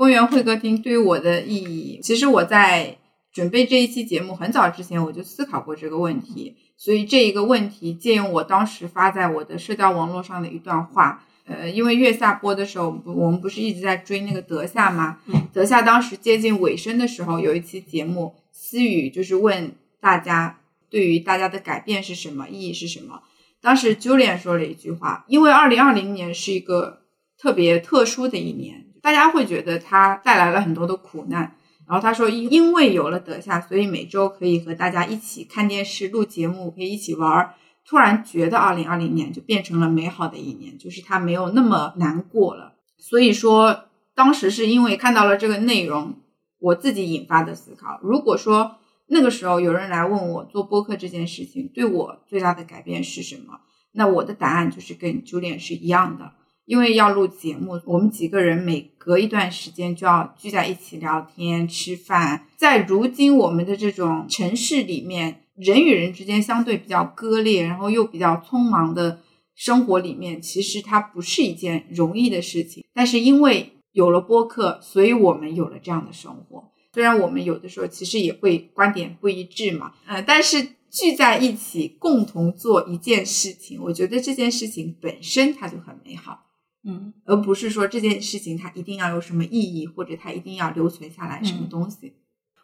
公园会客厅对于我的意义，其实我在准备这一期节目很早之前我就思考过这个问题，所以这一个问题借用我当时发在我的社交网络上的一段话。呃，因为月下播的时候，我们不是一直在追那个德夏吗？德夏当时接近尾声的时候，有一期节目，思雨就是问大家，对于大家的改变是什么，意义是什么？当时 Julian 说了一句话，因为二零二零年是一个特别特殊的一年，大家会觉得它带来了很多的苦难。然后他说，因因为有了德夏，所以每周可以和大家一起看电视、录节目，可以一起玩儿。突然觉得二零二零年就变成了美好的一年，就是他没有那么难过了。所以说，当时是因为看到了这个内容，我自己引发的思考。如果说那个时候有人来问我做播客这件事情对我最大的改变是什么，那我的答案就是跟 Julian 是一样的。因为要录节目，我们几个人每隔一段时间就要聚在一起聊天、吃饭。在如今我们的这种城市里面。人与人之间相对比较割裂，然后又比较匆忙的生活里面，其实它不是一件容易的事情。但是因为有了播客，所以我们有了这样的生活。虽然我们有的时候其实也会观点不一致嘛，呃，但是聚在一起共同做一件事情，我觉得这件事情本身它就很美好，嗯，而不是说这件事情它一定要有什么意义，或者它一定要留存下来什么东西。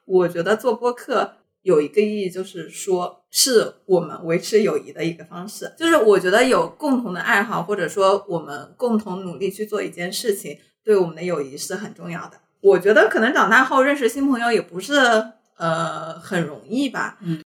我觉得做播客。有一个意义，就是说，是我们维持友谊的一个方式。就是我觉得有共同的爱好，或者说我们共同努力去做一件事情，对我们的友谊是很重要的。我觉得可能长大后认识新朋友也不是呃很容易吧。嗯，